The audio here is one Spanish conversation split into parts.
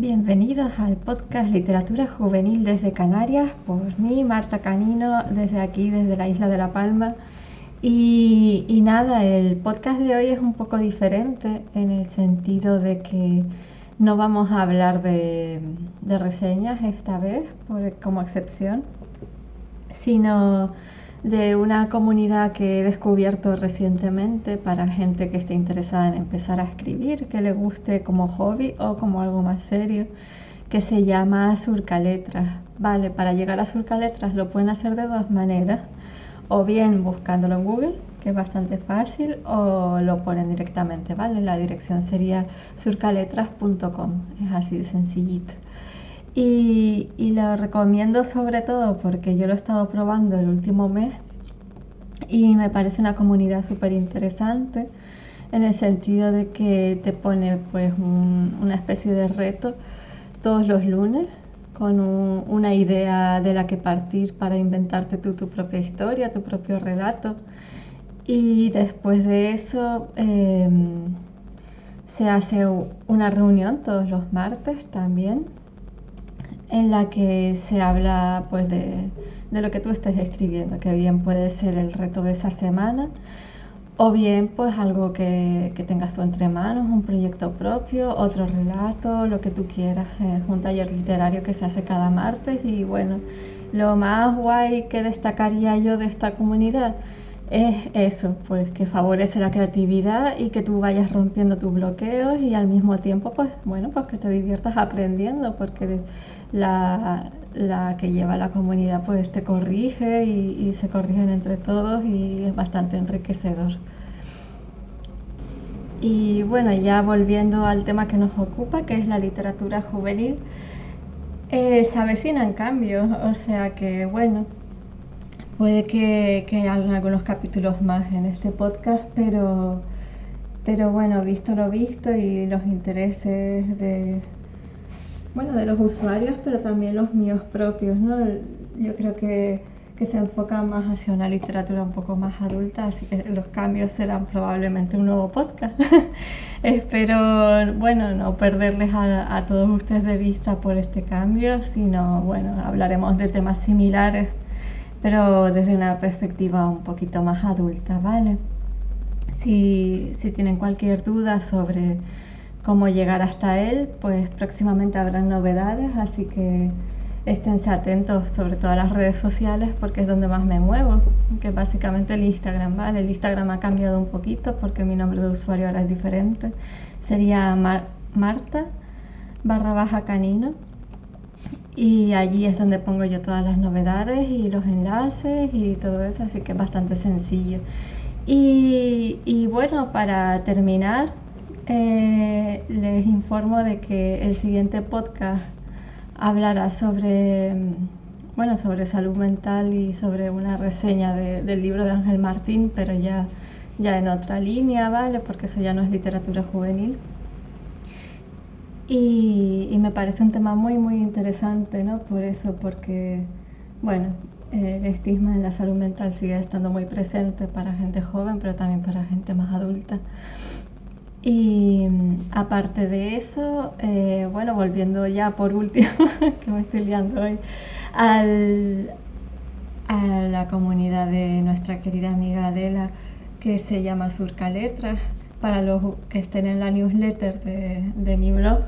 Bienvenidos al podcast Literatura Juvenil desde Canarias por mí, Marta Canino, desde aquí, desde la isla de La Palma. Y, nada, el podcast de hoy es un poco diferente en el sentido de que no vamos a hablar de, reseñas esta vez, como excepción, sino de una comunidad que he descubierto recientemente para gente que esté interesada en empezar a escribir, que le guste como hobby o como algo más serio, que se llama Surcaletras. Vale, para llegar a Surcaletras lo pueden hacer de dos maneras, o bien buscándolo en Google, que es bastante fácil, o lo ponen directamente, ¿vale? La dirección sería surcaletras.com, es así de sencillito. Y, lo recomiendo sobre todo porque yo lo he estado probando el último mes y me parece una comunidad súper interesante en el sentido de que te pone pues una especie de reto todos los lunes con una idea de la que partir para inventarte tú tu propia historia, tu propio relato. Y después de eso em, se hace una reunión todos los martes también en la que se habla pues de, lo que tú estés escribiendo, que bien puede ser el reto de esa semana o bien pues algo que, tengas tú entre manos, un proyecto propio, otro relato, lo que tú quieras. Es un taller literario que se hace cada martes y bueno, lo más guay que destacaría yo de esta comunidad es eso, pues que favorece la creatividad y que tú vayas rompiendo tus bloqueos y al mismo tiempo, pues bueno, pues que te diviertas aprendiendo, porque la, que lleva la comunidad pues te corrige y, y se corrigen entre todos y es bastante enriquecedor. Y bueno, ya volviendo al tema que nos ocupa, que es la literatura juvenil, eh, se avecinan cambios, o sea que bueno, Puede que, que haya algunos capítulos más en este podcast, pero, pero bueno, visto lo visto y los intereses de, bueno, de los usuarios, pero también los míos propios, ¿no? Yo creo que, que se enfoca más hacia una literatura un poco más adulta, así que los cambios serán probablemente un nuevo podcast. Espero, bueno, no perderles a, a todos ustedes de vista por este cambio, sino, bueno, hablaremos de temas similares pero desde una perspectiva un poquito más adulta, ¿vale? Si, tienen cualquier duda sobre cómo llegar hasta él, pues próximamente habrá novedades, así que esténse atentos sobre todo a las redes sociales porque es donde más me muevo, que básicamente el Instagram, ¿vale? El Instagram ha cambiado un poquito porque mi nombre de usuario ahora es diferente. Sería Marta barra baja canino y allí es donde pongo yo todas las novedades y los enlaces y todo eso, así que es bastante sencillo. Y, bueno, para terminar, eh, les informo de que el siguiente podcast hablará sobre, bueno, sobre salud mental y sobre una reseña del libro de Ángel Martín, pero ya, ya en otra línea, ¿vale? Porque eso ya no es literatura juvenil. Y, me parece un tema muy, muy interesante, ¿no? Por eso, porque, bueno, el estigma en la salud mental sigue estando muy presente para gente joven, pero también para gente más adulta. Y aparte de eso, eh, bueno, volviendo ya por último, que me estoy liando hoy, al, a la comunidad de nuestra querida amiga Adela, que se llama Surca Letras, para los que estén en la newsletter de, de mi blog,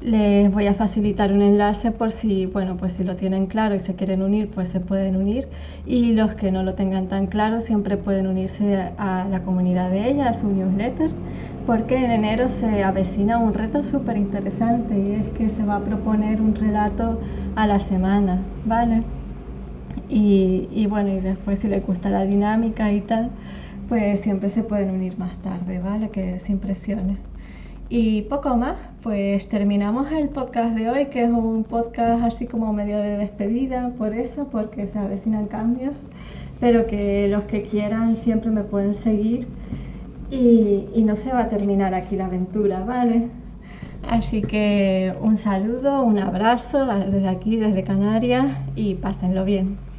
les voy a facilitar un enlace por si, bueno, pues si lo tienen claro y se quieren unir, pues se pueden unir. Y los que no lo tengan tan claro, siempre pueden unirse a la comunidad de ella, a su newsletter, porque en enero se avecina un reto súper interesante y es que se va a proponer un relato a la semana, ¿vale? Y, bueno, y después si les gusta la dinámica y tal, pues siempre se pueden unir más tarde, ¿vale? Que sin presiones. Y poco más, pues terminamos el podcast de hoy, que es un podcast así como medio de despedida, por eso, porque se avecinan cambios, pero que los que quieran siempre me pueden seguir y, y no se va a terminar aquí la aventura, ¿vale? Así que un saludo, un abrazo desde aquí, desde Canarias y pásenlo bien.